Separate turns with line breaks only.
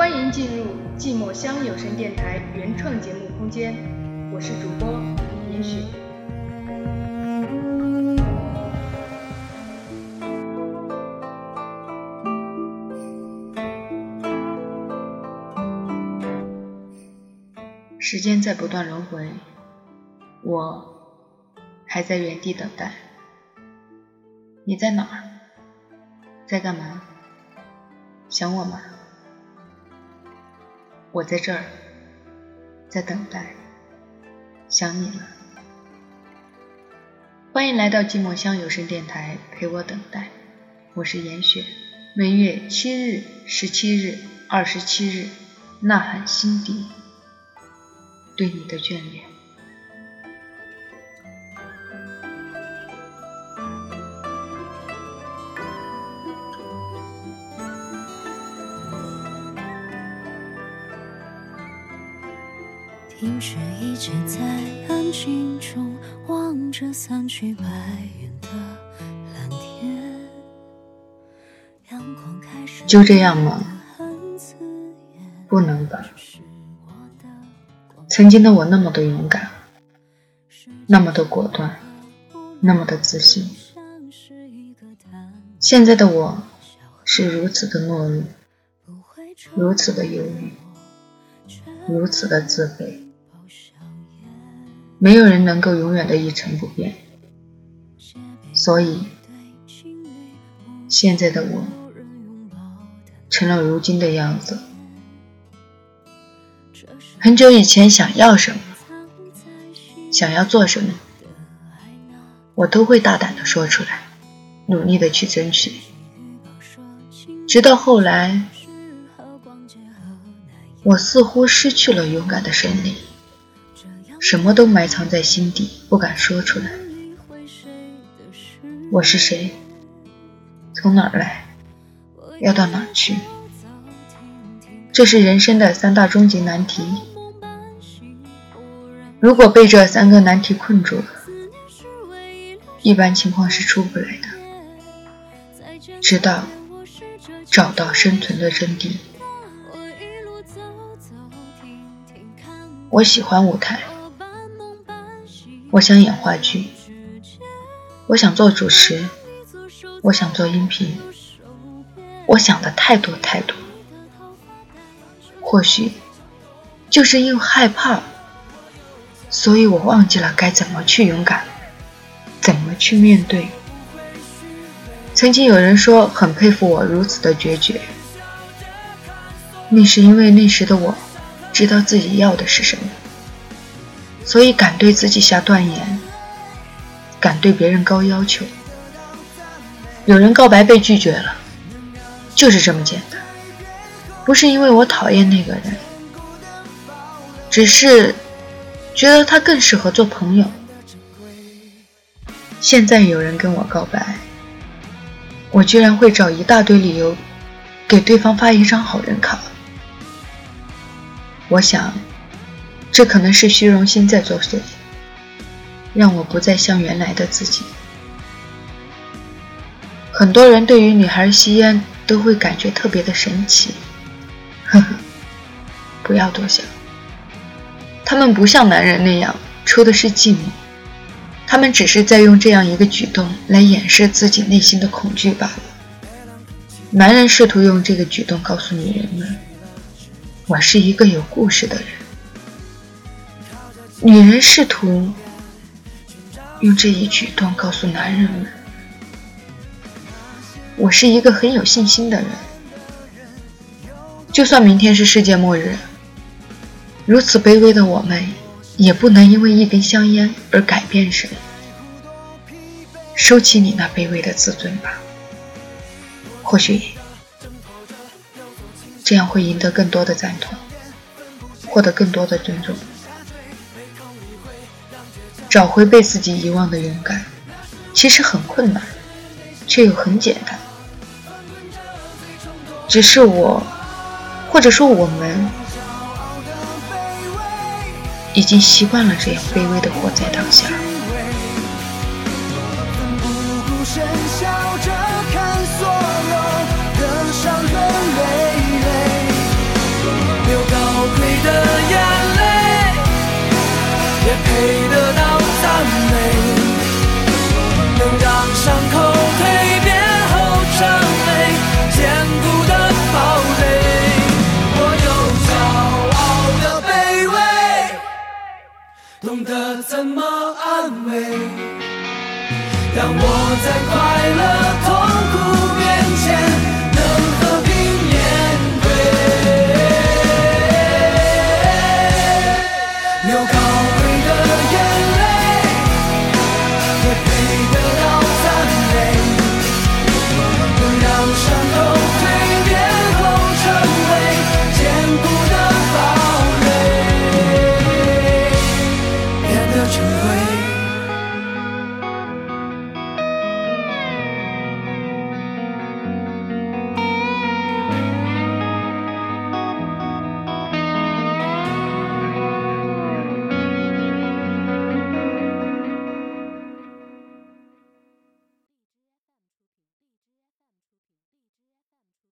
欢迎进入寂寞乡有声电台原创节目空间，我是主播严雪。时间在不断轮回，我还在原地等待。你在哪儿？在干嘛？想我吗？我在这儿，在等待，想你了。欢迎来到寂寞乡有声电台，陪我等待。我是严雪。每月七日、十七日、二十七日，呐喊心底对你的眷恋。
听雪一直在安静中望着散去白云的蓝天，阳光开始
就这样吗？不能吧。曾经的我那么的勇敢，那么的果断，那么的自信。现在的我是如此的懦弱，如此的犹豫，如此的自卑。没有人能够永远的一成不变，所以现在的我成了如今的样子。很久以前想要什么，想要做什么，我都会大胆的说出来，努力的去争取。直到后来，我似乎失去了勇敢的胜利。什么都埋藏在心底，不敢说出来。我是谁？从哪儿来？要到哪儿去？这是人生的三大终极难题。如果被这三个难题困住了，一般情况是出不来的。直到找到生存的真谛。我喜欢舞台。我想演话剧，我想做主持，我想做音频，我想的太多太多。或许就是因为害怕，所以我忘记了该怎么去勇敢，怎么去面对。曾经有人说很佩服我如此的决绝，那是因为那时的我知道自己要的是什么。所以敢对自己下断言，敢对别人高要求。有人告白被拒绝了，就是这么简单。不是因为我讨厌那个人，只是觉得他更适合做朋友。现在有人跟我告白，我居然会找一大堆理由给对方发一张好人卡。我想。这可能是虚荣心在作祟，让我不再像原来的自己。很多人对于女孩吸烟都会感觉特别的神奇，呵呵，不要多想。他们不像男人那样抽的是寂寞，他们只是在用这样一个举动来掩饰自己内心的恐惧罢了。男人试图用这个举动告诉女人们：“我是一个有故事的人。”女人试图用这一举动告诉男人们：“我是一个很有信心的人，就算明天是世界末日，如此卑微的我们也不能因为一根香烟而改变什么。收起你那卑微的自尊吧，或许这样会赢得更多的赞同，获得更多的尊重。”找回被自己遗忘的勇敢，其实很困难，却又很简单。只是我，或者说我们，已经习惯了这样卑微的活在当下。
怎么安慰？当我在快乐。